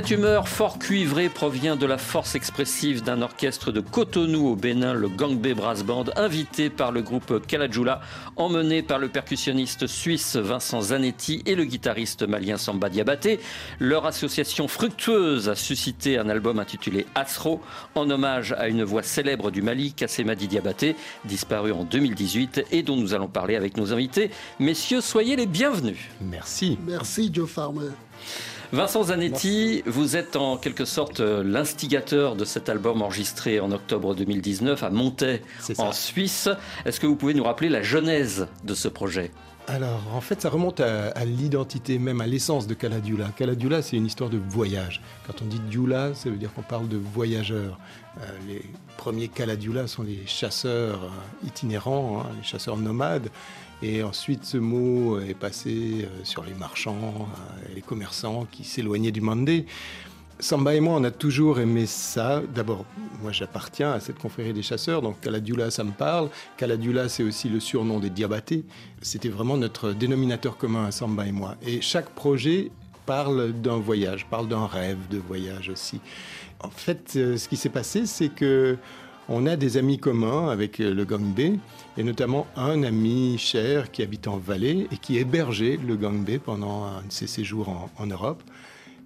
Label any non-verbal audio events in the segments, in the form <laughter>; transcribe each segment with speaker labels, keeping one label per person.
Speaker 1: Cette humeur fort cuivrée provient de la force expressive d'un orchestre de Cotonou au Bénin, le Gangbé Brass Band, invité par le groupe Kalajula, emmené par le percussionniste suisse Vincent Zanetti et le guitariste malien Samba Diabaté. Leur association fructueuse a suscité un album intitulé Asro, en hommage à une voix célèbre du Mali, Kassemadi Diabaté, disparu en 2018 et dont nous allons parler avec nos invités. Messieurs, soyez les bienvenus.
Speaker 2: Merci.
Speaker 3: Merci Joe Farmer.
Speaker 1: Vincent Zanetti, vous êtes en quelque sorte euh, l'instigateur de cet album enregistré en octobre 2019 à Montaix, en Suisse. Est-ce que vous pouvez nous rappeler la genèse de ce projet?
Speaker 2: Alors, en fait, ça remonte à, à l'identité, même à l'essence de Caladula. Caladula, c'est une histoire de voyage. Quand on dit Dula, ça veut dire qu'on parle de voyageurs. Euh, les premiers Caladula sont les chasseurs euh, itinérants, hein, les chasseurs nomades. Et ensuite, ce mot est passé euh, sur les marchands, euh, les commerçants qui s'éloignaient du Mandé. Samba et moi, on a toujours aimé ça. D'abord, moi, j'appartiens à cette confrérie des chasseurs, donc Caladula, ça me parle. Caladula, c'est aussi le surnom des Diabatés. C'était vraiment notre dénominateur commun à Samba et moi. Et chaque projet parle d'un voyage, parle d'un rêve de voyage aussi. En fait, euh, ce qui s'est passé, c'est que on a des amis communs avec euh, le Gangbé, et notamment un ami cher qui habite en Valais et qui hébergeait le Gangbé pendant ses séjours en, Europe.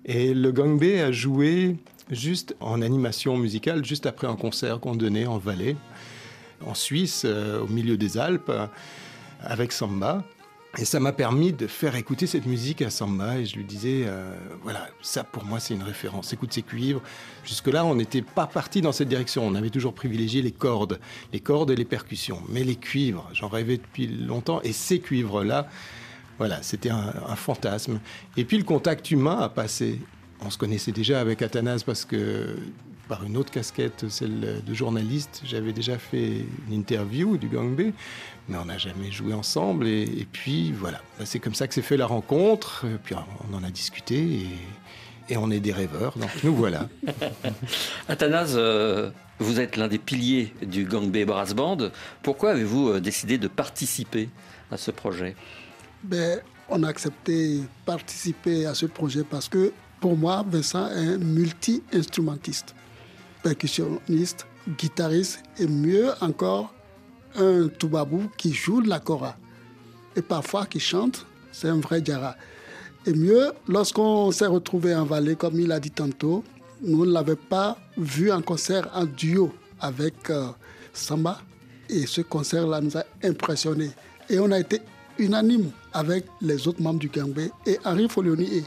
Speaker 2: Et le Gangbé a joué juste en animation musicale, juste après un concert qu'on donnait en Valais, en Suisse, euh, au milieu des Alpes, avec Samba. Et ça m'a permis de faire écouter cette musique à Samba et je lui disais, euh, voilà, ça pour moi c'est une référence, écoute ces cuivres. Jusque-là, on n'était pas parti dans cette direction, on avait toujours privilégié les cordes, les cordes et les percussions. Mais les cuivres, j'en rêvais depuis longtemps et ces cuivres-là, voilà, c'était un, un, fantasme. Et puis le contact humain a passé. On se connaissait déjà avec Athanase parce que par une autre casquette, celle de journaliste, j'avais déjà fait une interview du Gang B, mais on n'a jamais joué ensemble. Et, et puis voilà, c'est comme ça que s'est fait la rencontre. Et puis on en a discuté et, et on est des rêveurs. Donc nous voilà. <laughs>
Speaker 1: Athanase, euh, vous êtes l'un des piliers du Gang B Brass Band. Pourquoi avez-vous euh, décidé de participer à ce projet?
Speaker 3: Ben, On a accepté participer à ce projet parce que pour moi, Vincent est un multi-instrumentiste, percussionniste, guitariste et mieux encore, un toubabou qui joue de la kora et parfois qui chante. C'est un vrai djara. Et mieux, lorsqu'on s'est retrouvé en Valais, comme il a dit tantôt, nous ne l'avons pas vu en concert en duo avec euh, Samba. Et ce concert-là nous a impressionnés. Et on a été unanime avec les autres membres du Gambé. Et Henri Folioni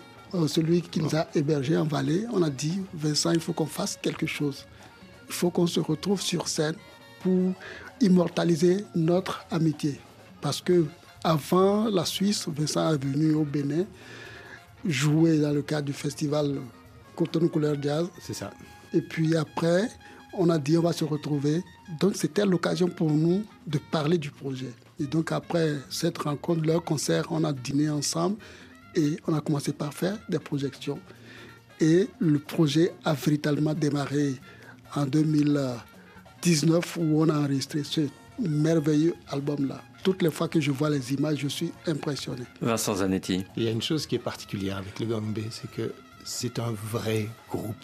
Speaker 3: celui qui nous a hébergés en Valais. On a dit, Vincent, il faut qu'on fasse quelque chose. Il faut qu'on se retrouve sur scène pour immortaliser notre amitié. Parce que avant la Suisse, Vincent est venu au Bénin jouer dans le cadre du festival Cotonou Couleur Jazz.
Speaker 2: C'est ça.
Speaker 3: Et puis après, on a dit on va se retrouver. Donc c'était l'occasion pour nous de parler du projet. Et donc après cette rencontre, leur concert, on a dîné ensemble et on a commencé par faire des projections. Et le projet a véritablement démarré en 2019 où on a enregistré ce merveilleux album-là. Toutes les fois que je vois les images, je suis impressionné.
Speaker 1: Vincent Zanetti.
Speaker 2: Il y a une chose qui est particulière avec le B, c'est que c'est un vrai groupe.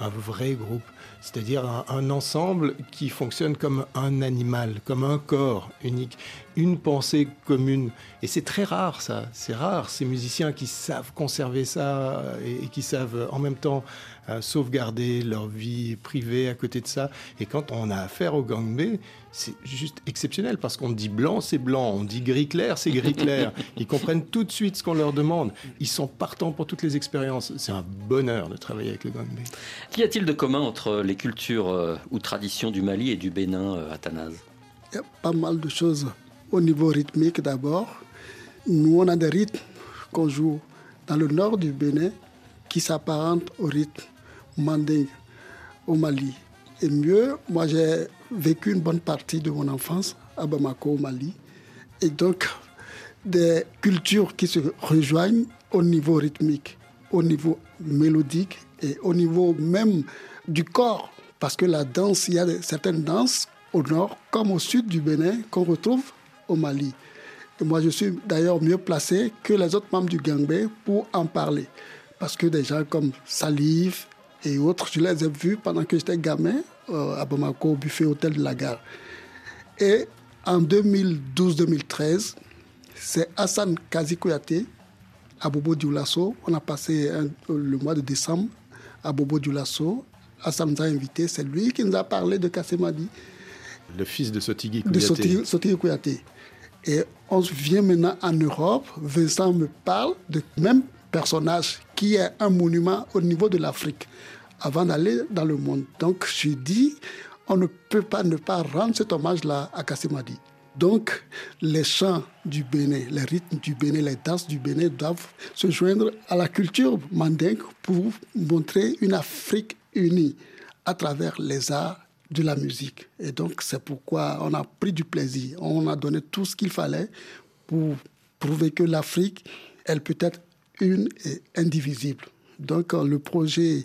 Speaker 2: Un vrai groupe. C'est-à-dire un, ensemble qui fonctionne comme un animal, comme un corps unique, une pensée commune. Et c'est très rare ça, c'est rare ces musiciens qui savent conserver ça et qui savent en même temps euh, sauvegarder leur vie privée à côté de ça. Et quand on a affaire au gang B, c'est juste exceptionnel parce qu'on dit blanc, c'est blanc, on dit gris clair, c'est gris clair. <laughs> Ils comprennent tout de suite ce qu'on leur demande. Ils sont partants pour toutes les expériences. C'est un bonheur de travailler avec le gang B.
Speaker 1: Qu'y a-t-il de commun entre les cultures euh, ou traditions du Mali et du Bénin, euh, Athanase?
Speaker 3: Il y a pas mal de choses. Au niveau rythmique d'abord, nous on a des rythmes qu'on joue dans le nord du Bénin qui s'apparentent au rythme mandingue au Mali. Et mieux, moi j'ai vécu une bonne partie de mon enfance à Bamako au Mali. Et donc des cultures qui se rejoignent au niveau rythmique, au niveau mélodique et au niveau même du corps. Parce que la danse, il y a certaines danses au nord comme au sud du Bénin qu'on retrouve au Mali. Et moi, je suis d'ailleurs mieux placé que les autres membres du Gangbé pour en parler. Parce que des gens comme Salif et autres, je les ai vus pendant que j'étais gamin euh, à Bamako, au buffet hôtel de la gare. Et en 2012-2013, c'est Hassan Kazi Kouyaté à Bobo Dioulasso. On a passé un, le mois de décembre à Bobo Dioulasso. Hassan nous a invités, c'est lui qui nous a parlé de Kassemadi.
Speaker 2: Le fils de Sotigui
Speaker 3: De Sotigui, Sotigui Kouyaté. Et on vient maintenant en Europe. Vincent me parle de même personnage qui est un monument au niveau de l'Afrique avant d'aller dans le monde. Donc je dis, on ne peut pas ne pas rendre cet hommage-là à Kassemadi. Donc les chants du Bénin, les rythmes du Bénin, les danses du Bénin doivent se joindre à la culture mandingue pour montrer une Afrique unie à travers les arts de la musique. Et donc c'est pourquoi on a pris du plaisir, on a donné tout ce qu'il fallait pour prouver que l'Afrique, elle peut être une et indivisible. Donc le projet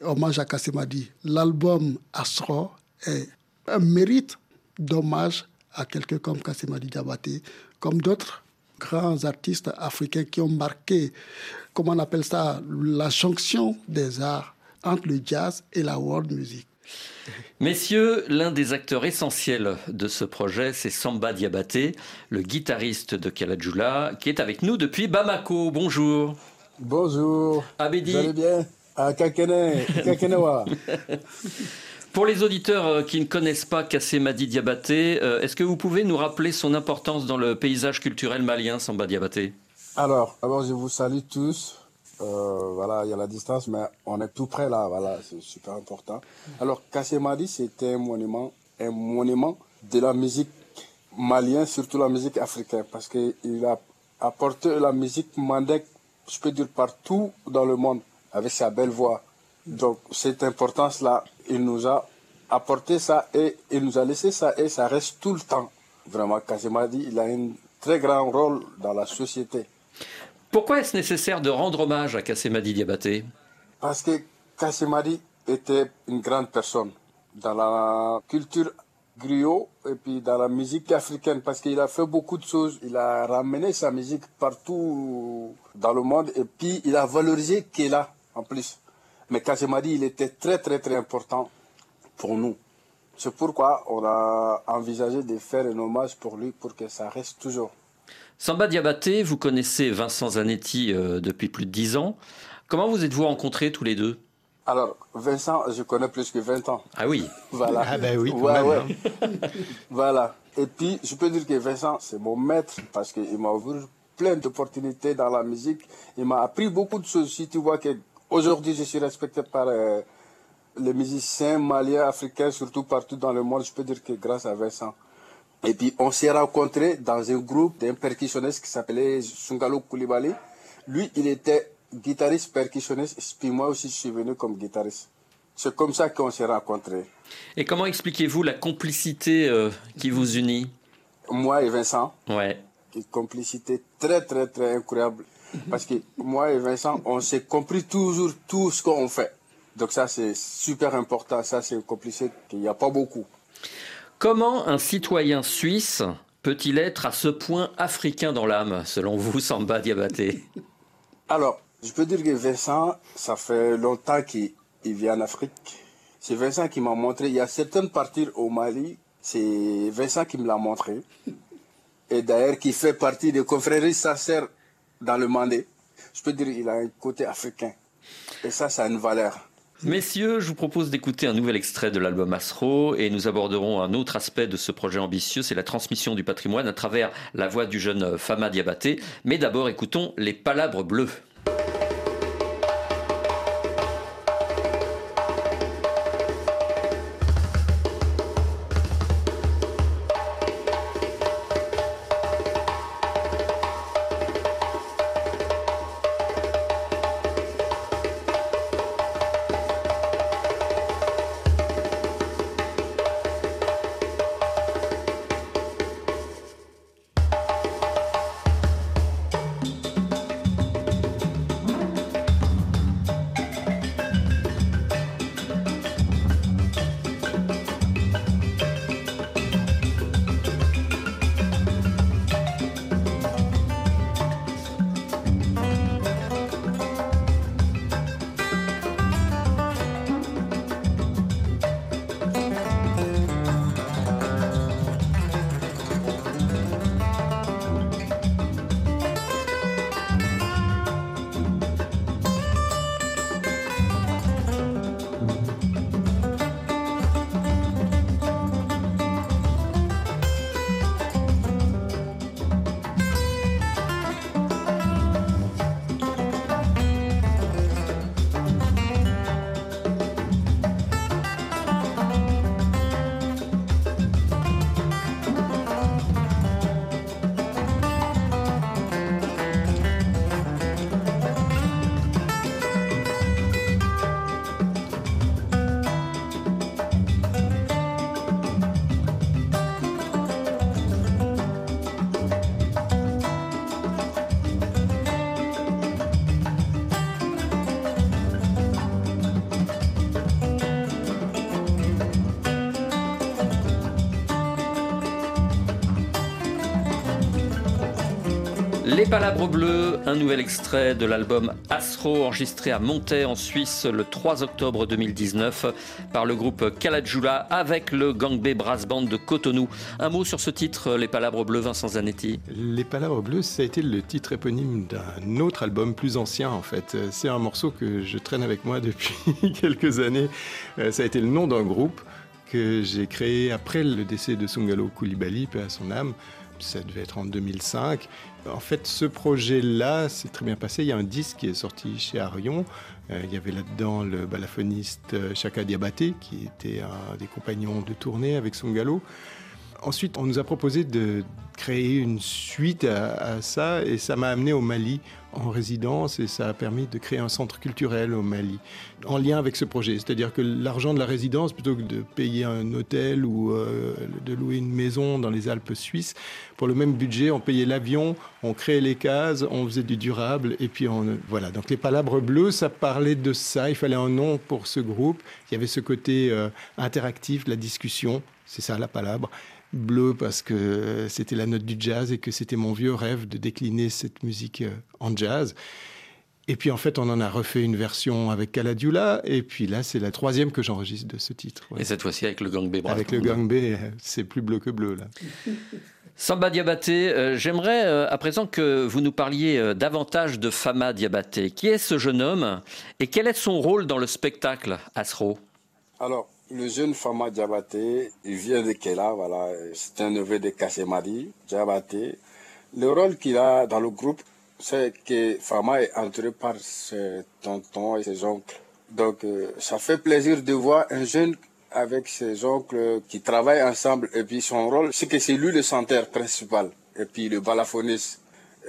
Speaker 3: Hommage à Kassemadi, l'album Astro est un mérite d'hommage à quelqu'un comme Kassemadi Diabaté, comme d'autres grands artistes africains qui ont marqué, comment on appelle ça, la jonction des arts entre le jazz et la world music.
Speaker 1: Messieurs, l'un des acteurs essentiels de ce projet, c'est Samba Diabaté, le guitariste de Kalajula, qui est avec nous depuis Bamako. Bonjour.
Speaker 4: Bonjour.
Speaker 1: Abedi.
Speaker 4: Vous allez bien? À Kakene, Kakenewa. <laughs>
Speaker 1: Pour les auditeurs qui ne connaissent pas Kassemadi Diabaté, est-ce que vous pouvez nous rappeler son importance dans le paysage culturel malien, Samba Diabaté?
Speaker 4: Alors, d'abord, je vous salue tous. Euh, voilà, il y a la distance, mais on est tout près là, voilà, c'est super important. Alors, Kassemadi, c'était un monument, un monument de la musique malienne, surtout la musique africaine, parce qu'il a apporté la musique mandingue, je peux dire, partout dans le monde, avec sa belle voix. Donc, cette importance-là, il nous a apporté ça et il nous a laissé ça et ça reste tout le temps. Vraiment, Kassemadi, il a un très grand rôle dans la société.
Speaker 1: Pourquoi est-ce nécessaire de rendre hommage à Kassemadi Diabaté?
Speaker 4: Parce que Kassemadi était une grande personne dans la culture griot et puis dans la musique africaine parce qu'il a fait beaucoup de choses. Il a ramené sa musique partout dans le monde et puis il a valorisé Kela en plus. Mais Kassemadi, il était très très très important pour nous. C'est pourquoi on a envisagé de faire un hommage pour lui pour que ça reste toujours.
Speaker 1: Samba Diabaté, vous connaissez Vincent Zanetti euh, depuis plus de 10 ans. Comment vous êtes-vous rencontrés tous les deux?
Speaker 4: Alors, Vincent, je connais plus que 20 ans.
Speaker 1: Ah oui
Speaker 4: Voilà.
Speaker 2: Ah ben oui,
Speaker 4: Ouais,
Speaker 2: même,
Speaker 4: ouais.
Speaker 2: hein. <laughs>
Speaker 4: voilà. Et puis, je peux dire que Vincent, c'est mon maître parce qu'il m'a ouvert plein d'opportunités dans la musique. Il m'a appris beaucoup de choses. Si tu vois que aujourd'hui je suis respecté par euh, les musiciens maliens, africains, surtout partout dans le monde, je peux dire que grâce à Vincent. Et puis, on s'est rencontrés dans un groupe d'un percussionniste qui s'appelait Sungalo Koulibaly. Lui, il était guitariste percussionniste, puis moi aussi, je suis venu comme guitariste. C'est comme ça qu'on s'est rencontrés.
Speaker 1: Et comment expliquez-vous la complicité euh, qui vous unit?
Speaker 4: Moi et Vincent.
Speaker 1: Ouais.
Speaker 4: Une complicité très, très, très incroyable. Parce que moi et Vincent, on s'est compris toujours tout ce qu'on fait. Donc ça, c'est super important. Ça, c'est une complicité qu'il n'y a pas beaucoup.
Speaker 1: Comment un citoyen suisse peut-il être à ce point africain dans l'âme, selon vous, Samba Diabaté?
Speaker 4: Alors, je peux dire que Vincent, ça fait longtemps qu'il vit en Afrique. C'est Vincent qui m'a montré. Il y a certaines parties au Mali, c'est Vincent qui me l'a montré. Et d'ailleurs, qui fait partie des confréries sincères dans le Mandé. Je peux dire qu'il a un côté africain. Et ça, ça a une valeur.
Speaker 1: Messieurs, je vous propose d'écouter un nouvel extrait de l'album Astro et nous aborderons un autre aspect de ce projet ambitieux, c'est la transmission du patrimoine à travers la voix du jeune Fama Diabaté. Mais d'abord, écoutons les palabres bleues. Les Palabres Bleues, un nouvel extrait de l'album Astro enregistré à Montaix en Suisse le 3 octobre 2019 par le groupe Kalajula avec le Gang B Brass Band de Cotonou. Un mot sur ce titre, Les Palabres Bleues, Vincent Zanetti
Speaker 2: Les Palabres Bleues, ça a été le titre éponyme d'un autre album plus ancien en fait. C'est un morceau que je traîne avec moi depuis <laughs> quelques années. Euh, ça a été le nom d'un groupe que j'ai créé après le décès de Sungalo Koulibaly, à son âme ça devait être en 2005. En fait, ce projet-là s'est très bien passé. Il y a un disque qui est sorti chez Arion. Euh, il y avait là-dedans le balafoniste euh, Chaka Diabaté, qui était un des compagnons de tournée avec son galop. Ensuite, on nous a proposé de créer une suite à, ça et ça m'a amené au Mali en résidence et ça a permis de créer un centre culturel au Mali en lien avec ce projet. C'est-à-dire que l'argent de la résidence, plutôt que de payer un hôtel ou euh, de louer une maison dans les Alpes suisses, pour le même budget, on payait l'avion, on créait les cases, on faisait du durable et puis on voilà. Donc les palabres bleues, ça parlait de ça. Il fallait un nom pour ce groupe. Il y avait ce côté euh, interactif, la discussion. C'est ça la palabre bleu parce que c'était la note du jazz et que c'était mon vieux rêve de décliner cette musique euh, en jazz. Et puis en fait, on en a refait une version avec Caladula. Et puis là, c'est la troisième que j'enregistre de ce titre.
Speaker 1: Et cette fois-ci avec le Gang B.
Speaker 2: Avec le Gang B, euh, c'est plus bleu que bleu là. <laughs>
Speaker 1: Samba Diabaté, euh, j'aimerais à présent que vous nous parliez davantage de Fama Diabaté. Qui est ce jeune homme et quel est son rôle dans le spectacle Asro
Speaker 4: Alors, le jeune Fama Diabaté, il vient de Kela, voilà. C'est un neveu de Kassemadi Diabaté. Le rôle qu'il a dans le groupe, c'est que Fama est entouré par ses tontons et ses oncles. Donc, euh, ça fait plaisir de voir un jeune avec ses oncles qui travaillent ensemble. Et puis, son rôle, c'est que c'est lui le centre principal. Et puis, le balafoniste.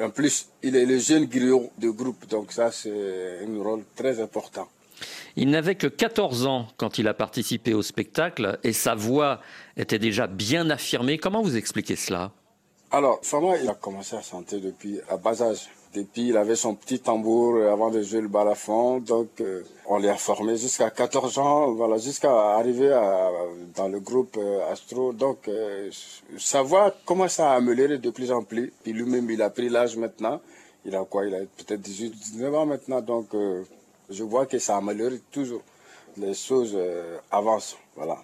Speaker 4: En plus, il est le jeune griot du groupe. Donc, ça, c'est un rôle très important.
Speaker 1: Il n'avait que 14 ans quand il a participé au spectacle et sa voix était déjà bien affirmée. Comment vous expliquez cela?
Speaker 4: Alors, Fama, il a commencé à chanter depuis à bas âge. Depuis, il avait son petit tambour euh, avant de jouer le balafon. Donc, euh, on l'a formé jusqu'à 14 ans, voilà, jusqu'à arriver dans le groupe euh, Astro. Donc, sa voix commence à améliorer de plus en plus. Puis lui-même, il a pris l'âge maintenant. Il a quoi? Il a peut-être 18, 19 ans maintenant. Donc, je vois que ça améliore toujours. Les choses euh, avancent, voilà.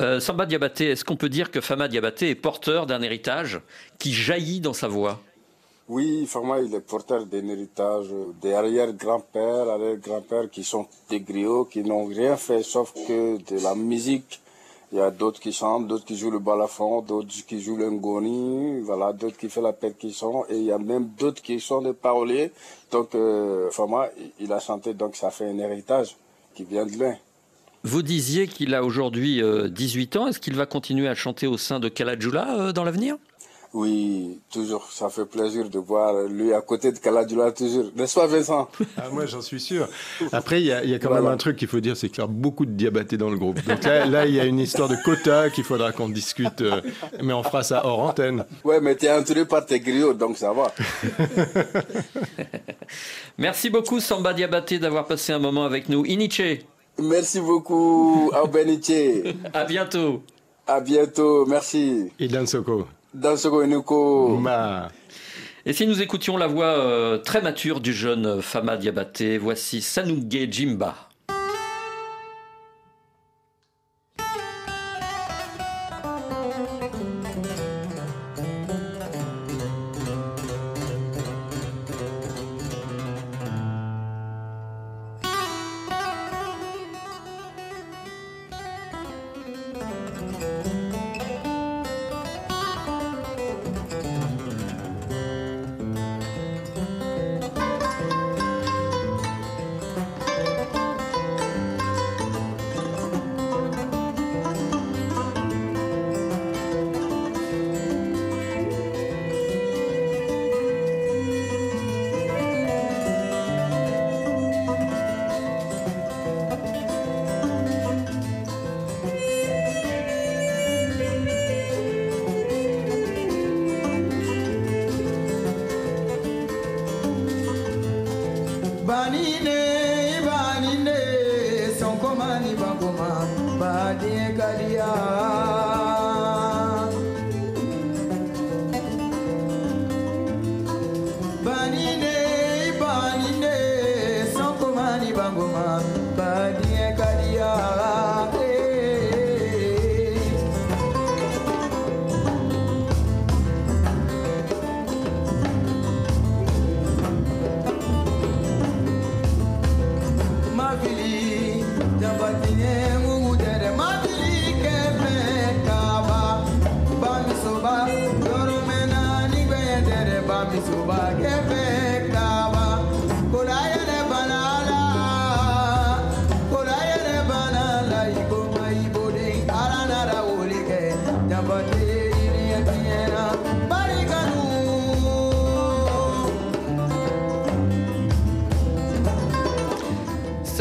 Speaker 1: Euh, Samba Diabaté, est-ce qu'on peut dire que Fama Diabaté est porteur d'un héritage qui jaillit dans sa voix?
Speaker 4: Oui, Fama, il est porteur d'un héritage des arrière-grands-pères, arrière-grands-pères qui sont des griots, qui n'ont rien fait sauf que de la musique. Il y a d'autres qui chantent, d'autres qui jouent le balafon, d'autres qui jouent le ngoni, voilà, d'autres qui font la percussion, et il y a même d'autres qui sont des paroliers. Donc, euh, il a chanté, donc ça fait un héritage qui vient de loin.
Speaker 1: Vous disiez qu'il a aujourd'hui euh, 18 ans. Est-ce qu'il va continuer à chanter au sein de Kalajula euh, dans l'avenir?
Speaker 4: Oui, toujours, ça fait plaisir de voir lui à côté de Kaladula, toujours. N'est-ce pas, Vincent?
Speaker 2: Ah, moi, j'en suis sûr. Après, il y a, il y a quand
Speaker 4: Voilà.
Speaker 2: même un truc qu'il faut dire, c'est qu'il y a beaucoup de diabatés dans le groupe. Donc là, là, il y a une histoire de quota qu'il faudra qu'on discute, euh, mais on fera ça hors antenne.
Speaker 4: Ouais, mais tu es entouré par tes griots, donc ça va. <laughs>
Speaker 1: Merci beaucoup Samba Diabaté d'avoir passé un moment avec nous. Iniche,
Speaker 4: Merci beaucoup, Aubeniche.
Speaker 1: à bientôt.
Speaker 4: À bientôt, merci.
Speaker 2: Et Dansoko.
Speaker 1: Et si nous écoutions la voix euh, très mature du jeune Fama Diabaté, voici Sanunge Jimba.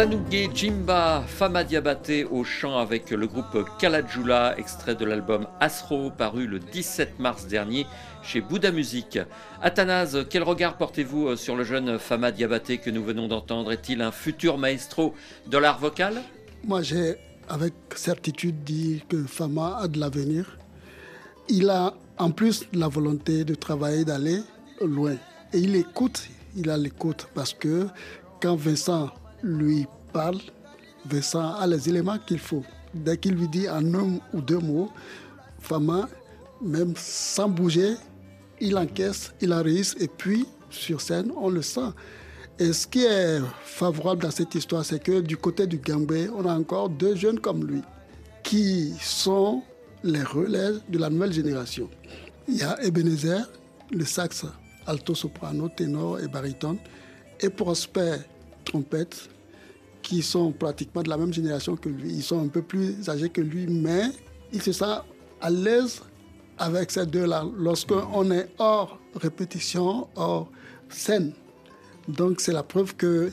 Speaker 1: Sanunge Jimba, Fama Diabaté au chant avec le groupe Kalajula, extrait de l'album Asro, paru le 17 mars dernier chez Bouddha Music. Athanase, quel regard portez-vous euh, sur le jeune Fama Diabaté que nous venons d'entendre? Est-il un futur maestro de l'art vocal?
Speaker 3: Moi, j'ai avec certitude dit que Fama a de l'avenir. Il a en plus la volonté de travailler, d'aller loin. Et il écoute, il a l'écoute parce que quand Vincent lui parle, Vincent a les éléments qu'il faut. Dès qu'il lui dit en un ou deux mots, Fama, même sans bouger, il encaisse, il enregistre et puis sur scène, on le sent. Et ce qui est favorable dans cette histoire, c'est que du côté du Gambé, on a encore deux jeunes comme lui qui sont les relais de la nouvelle génération. Il y a Ebenezer, le sax, alto, soprano, ténor et baryton, et Prosper, trompette, qui sont pratiquement de la même génération que lui. Ils sont un peu plus âgés que lui, mais il se sent à l'aise avec ces deux-là lorsqu'on est hors répétition, hors scène. Donc c'est la preuve que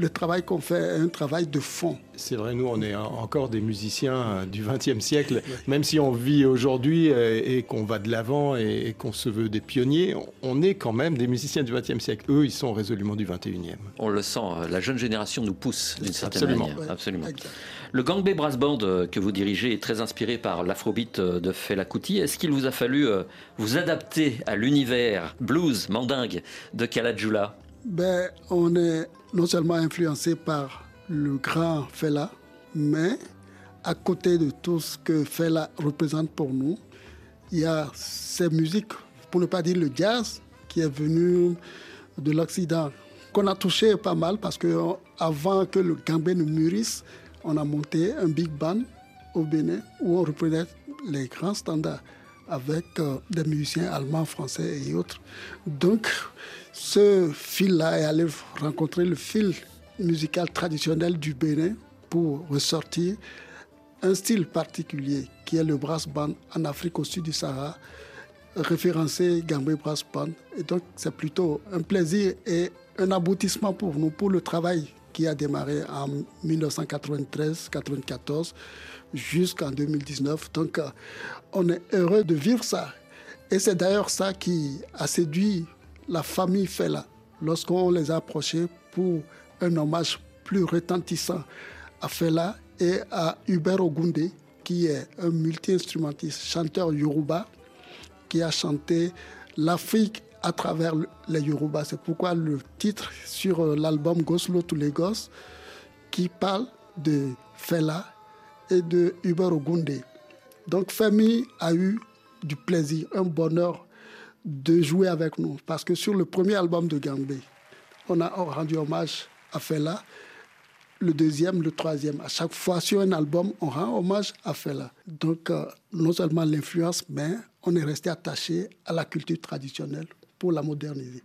Speaker 3: le travail qu'on fait est un travail de fond.
Speaker 2: C'est vrai, nous, on est encore des musiciens euh, du XXe siècle. Même si on vit aujourd'hui euh, et qu'on va de l'avant et qu'on se veut des pionniers, on est quand même des musiciens du XXe siècle. Eux, ils sont résolument du XXIe.
Speaker 1: On le sent, euh, la jeune génération nous pousse d'une certaine
Speaker 2: Absolument.
Speaker 1: manière. Absolument.
Speaker 3: exact.
Speaker 1: Le Gang B Brass Band que vous dirigez est très inspiré par l'afrobeat de Fela Kuti. Est-ce qu'il vous a fallu vous adapter à l'univers blues, mandingue de Kalajula
Speaker 3: Ben, on est non seulement influencé par le grand Fela, mais à côté de tout ce que Fela représente pour nous, il y a ces musiques, pour ne pas dire le jazz, qui est venu de l'Occident, qu'on a touché pas mal parce que euh, avant que le gambé ne mûrisse, on a monté un big band au Bénin où on reprenait les grands standards avec euh, des musiciens allemands, français et autres. Donc, ce fil-là est allé rencontrer le fil musical traditionnel du Bénin pour ressortir un style particulier qui est le brass band en Afrique au sud du Sahara, référencé Gambé Brass Band. Et donc, c'est plutôt un plaisir et un aboutissement pour nous, pour le travail qui a démarré en 1993-94 jusqu'en 2019. Donc, euh, on est heureux de vivre ça. Et c'est d'ailleurs ça qui a séduit la famille Fela lorsqu'on les a approchés pour un hommage plus retentissant à Fela et à Hubert Ogunde, qui est un multi-instrumentiste, chanteur yoruba, qui a chanté l'Afrique à travers le- les Yoruba. C'est pourquoi le titre sur euh, l'album Goslo to Lagos, qui parle de Fela et de Hubert Ogunde. Donc Femi a eu du plaisir, un bonheur de jouer avec nous. Parce que sur le premier album de Gambé, on a rendu hommage à Fela. Le deuxième, le troisième. À chaque fois sur un album, on rend hommage à Fela. Donc, euh, non seulement l'influence, mais on est resté attaché à la culture traditionnelle pour la moderniser.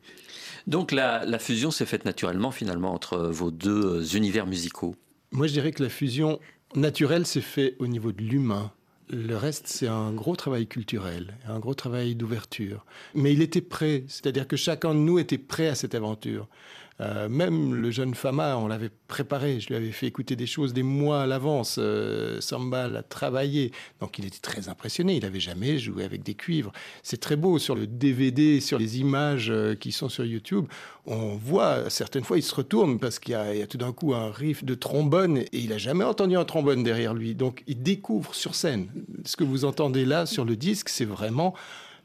Speaker 1: Donc la, la fusion s'est faite naturellement finalement entre vos deux euh, univers musicaux.
Speaker 2: Moi, je dirais que la fusion naturelle s'est faite au niveau de l'humain. Le reste, c'est un gros travail culturel, un gros travail d'ouverture. Mais il était prêt, c'est-à-dire que chacun de nous était prêt à cette aventure. Euh, même le jeune Fama, on l'avait préparé, je lui avais fait écouter des choses des mois à l'avance. Euh, Samba l'a travaillé, donc il était très impressionné. Il n'avait jamais joué avec des cuivres. C'est très beau sur le DVD, sur les images euh, qui sont sur YouTube. On voit certaines fois, il se retourne parce qu'il y, y a tout d'un coup un riff de trombone et il a jamais entendu un trombone derrière lui. Donc il découvre sur scène. Ce que vous entendez là sur le disque, c'est vraiment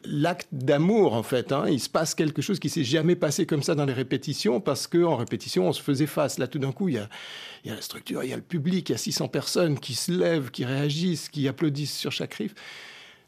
Speaker 2: l'acte d'amour en fait. hein. Il se passe quelque chose qui s'est jamais passé comme ça dans les répétitions parce que en répétition on se faisait face. Là tout d'un coup il y a, il y a la structure, il y a le public, il y a 600 personnes qui se lèvent, qui réagissent, qui applaudissent sur chaque riff.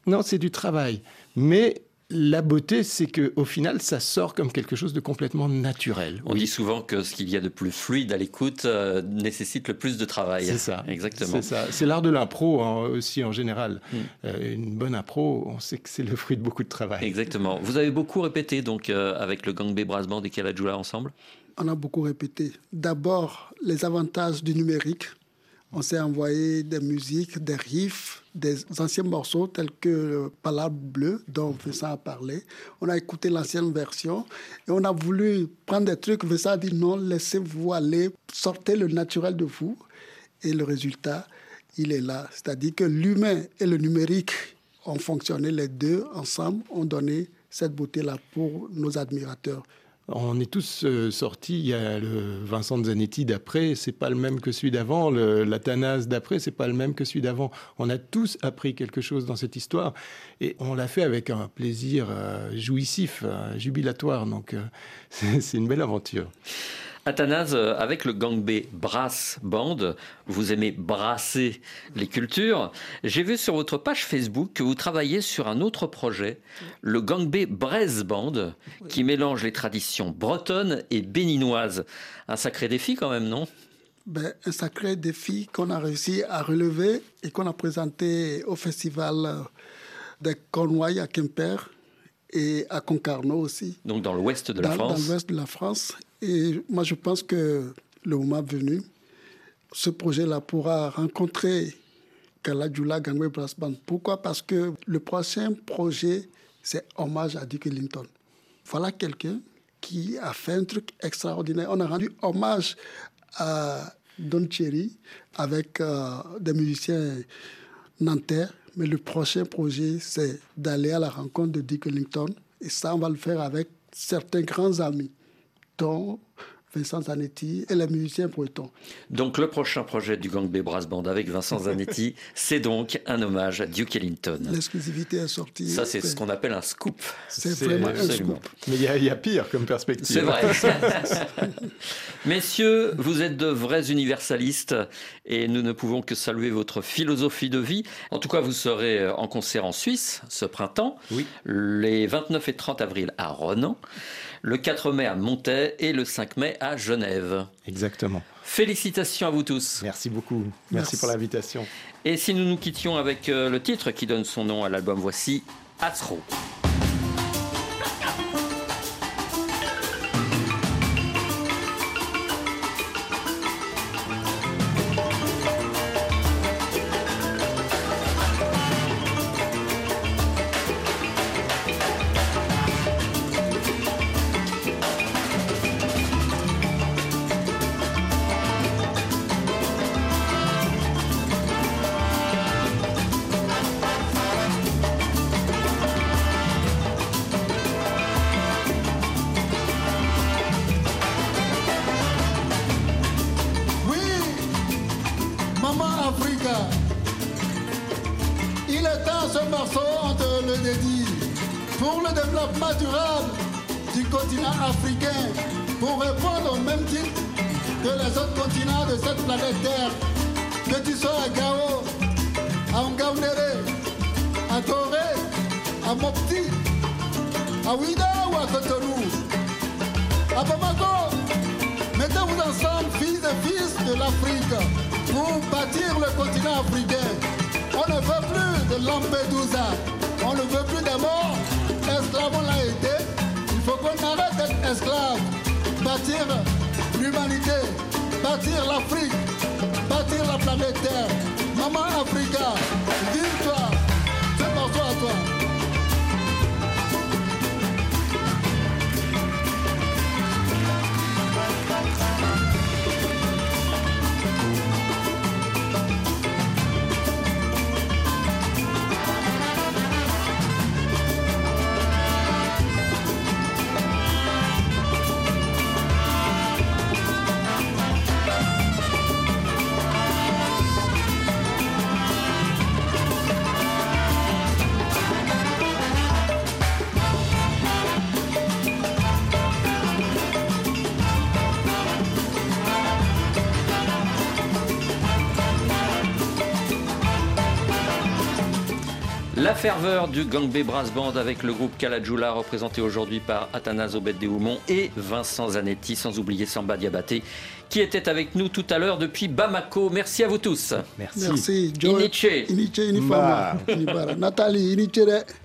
Speaker 2: Non, c'est du travail. Mais la beauté, c'est que au final, ça sort comme quelque chose de complètement naturel.
Speaker 1: On dit souvent que ce qu'il y a de plus fluide à l'écoute euh, nécessite le plus de travail.
Speaker 2: C'est ça.
Speaker 1: Exactement.
Speaker 2: C'est ça. C'est l'art de l'impro hein, aussi en général.
Speaker 1: Mm.
Speaker 2: Euh, une bonne impro, on sait que c'est le fruit de beaucoup de travail.
Speaker 1: Exactement. Vous avez beaucoup répété donc euh, avec le Gang B Brass Band et Kalajula ensemble?
Speaker 3: On a beaucoup répété. D'abord, les avantages du numérique. On s'est envoyé des musiques, des riffs, des anciens morceaux tels que Palabre Bleu dont Vincent a parlé. On a écouté l'ancienne version et on a voulu prendre des trucs. Vincent a dit non, laissez-vous aller, sortez le naturel de vous. Et le résultat, il est là. C'est-à-dire que l'humain et le numérique ont fonctionné, les deux ensemble ont donné cette beauté-là pour nos admirateurs.
Speaker 2: On est tous euh, sortis. Il y a le Vincent Zanetti d'après, c'est pas le même que celui d'avant. L'Athanase d'après, c'est pas le même que celui d'avant. On a tous appris quelque chose dans cette histoire et on l'a fait avec un plaisir euh, jouissif, euh, jubilatoire. Donc <laughs> c'est une belle aventure.
Speaker 1: Athanase, euh, avec le Gang B Brass Band, vous aimez brasser les cultures. J'ai vu sur votre page Facebook que vous travaillez sur un autre projet, le Gang B Brass Band, qui mélange les traditions bretonnes et béninoises. Un sacré défi quand même, non?
Speaker 3: Ben, un sacré défi qu'on a réussi à relever et qu'on a présenté au festival euh, de Cornouailles à Quimper et à Concarneau aussi.
Speaker 1: Donc dans l'ouest de la
Speaker 3: dans,
Speaker 1: France.
Speaker 3: Dans l'ouest de la France. Et moi, je pense que le moment venu, ce projet-là pourra rencontrer Kaladjula Gangway Brass Band. Pourquoi? Parce que le prochain projet, c'est hommage à Duke Ellington. Voilà quelqu'un qui a fait un truc extraordinaire. On a rendu hommage à Don Cherry avec euh, des musiciens nantais. Mais le prochain projet, c'est d'aller à la rencontre de Dick Ellington. Et ça, on va le faire avec certains grands amis, dont Vincent Zanetti et les musiciens bretons.
Speaker 1: Donc le prochain projet du Gang B Brass Band avec Vincent <laughs> Zanetti, c'est donc un hommage à Duke Ellington.
Speaker 3: L'exclusivité est sortie.
Speaker 1: Ça, c'est ce qu'on appelle un scoop.
Speaker 3: C'est vraiment un scoop.
Speaker 2: Mais il y, y a pire comme perspective.
Speaker 1: C'est vrai. <laughs> Messieurs, vous êtes de vrais universalistes et nous ne pouvons que saluer votre philosophie de vie. En tout cas, vous serez euh, en concert en Suisse ce printemps,
Speaker 2: Oui.
Speaker 1: les 29 et 30 avril à Ronan, le 4 mai à Montaix et le 5 mai à Genève.
Speaker 2: Exactement.
Speaker 1: Félicitations à vous tous.
Speaker 2: Merci beaucoup. Merci,
Speaker 3: Merci.
Speaker 2: pour l'invitation.
Speaker 1: Et si nous nous quittions avec euh, le titre qui donne son nom à l'album, voici Asro.
Speaker 5: Développement durable du continent africain, pour répondre au même titre que les autres continents de cette planète Terre, que tu sois à Gao, à Ngaoundéré, à Corée, à Mopti, à Ouida ou à Cotonou, à Bamako, Mettez-vous ensemble, fils et fils de l'Afrique, pour bâtir le continent africain. On ne veut plus de Lampedusa, on ne veut plus de morts. Il faut qu'on arrête d'être esclaves. Bâtir l'humanité, bâtir l'Afrique, bâtir la planète Terre. Maman Africa,
Speaker 1: ferveur du Gang B Brass Band avec le groupe Kalajula représenté aujourd'hui par Athanas Obed-Dehoumont et Vincent Zanetti, sans oublier Samba Diabaté qui était avec nous tout à l'heure depuis Bamako. Merci à vous tous.
Speaker 2: Merci.
Speaker 3: Merci, Joe.
Speaker 1: Iniche.
Speaker 3: Iniche, Inifama. Inibara. Nathalie, Iniche,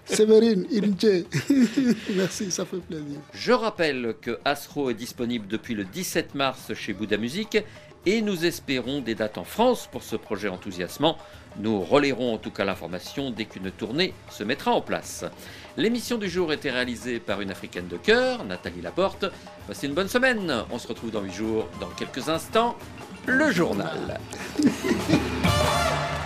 Speaker 3: Séverine, Iniche. <laughs> Merci, ça fait plaisir.
Speaker 1: Je rappelle que Astro est disponible depuis le 17 mars chez Bouddha Musique et nous espérons des dates en France pour ce projet enthousiasmant. Nous relayerons en tout cas l'information dès qu'une tournée se mettra en place. L'émission du jour était réalisée par une africaine de cœur, Nathalie Laporte. Passez une bonne semaine. On se retrouve dans 8 jours. Dans quelques instants, le journal. <laughs>